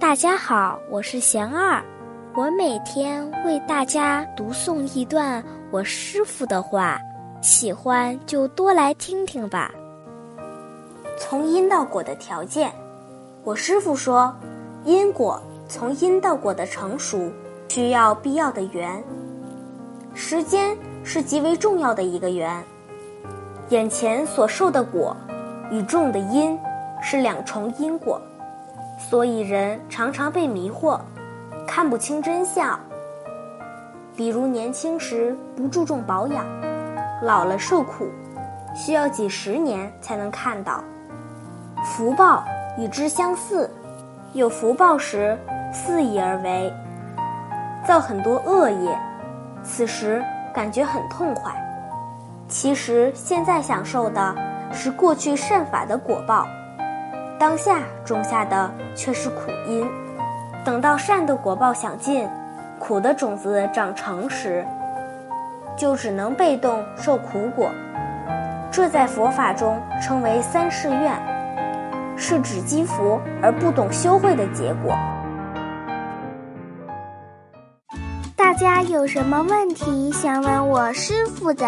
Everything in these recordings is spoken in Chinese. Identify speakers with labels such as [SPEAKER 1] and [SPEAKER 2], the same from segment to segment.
[SPEAKER 1] 大家好，我是贤二，我每天为大家读诵一段我师傅的话，喜欢就多来听听吧。
[SPEAKER 2] 从因到果的条件，我师傅说，因果从因到果的成熟需要必要的缘，时间是极为重要的一个缘。眼前所受的果与种的因是两重因果。所以人常常被迷惑，看不清真相。比如年轻时不注重保养，老了受苦，需要几十年才能看到。福报与之相似，有福报时肆意而为，造很多恶业，此时感觉很痛快。其实现在享受的是过去善法的果报。当下种下的却是苦因，等到善的果报享尽，苦的种子长成时，就只能被动受苦果。这在佛法中称为三世愿，是指积福而不懂修慧的结果。
[SPEAKER 1] 大家有什么问题想问我师傅的，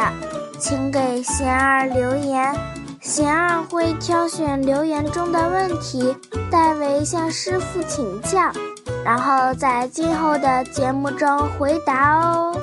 [SPEAKER 1] 请给贤儿留言。贤儿会挑选留言中的问题，代为向师傅请教，然后在今后的节目中回答哦。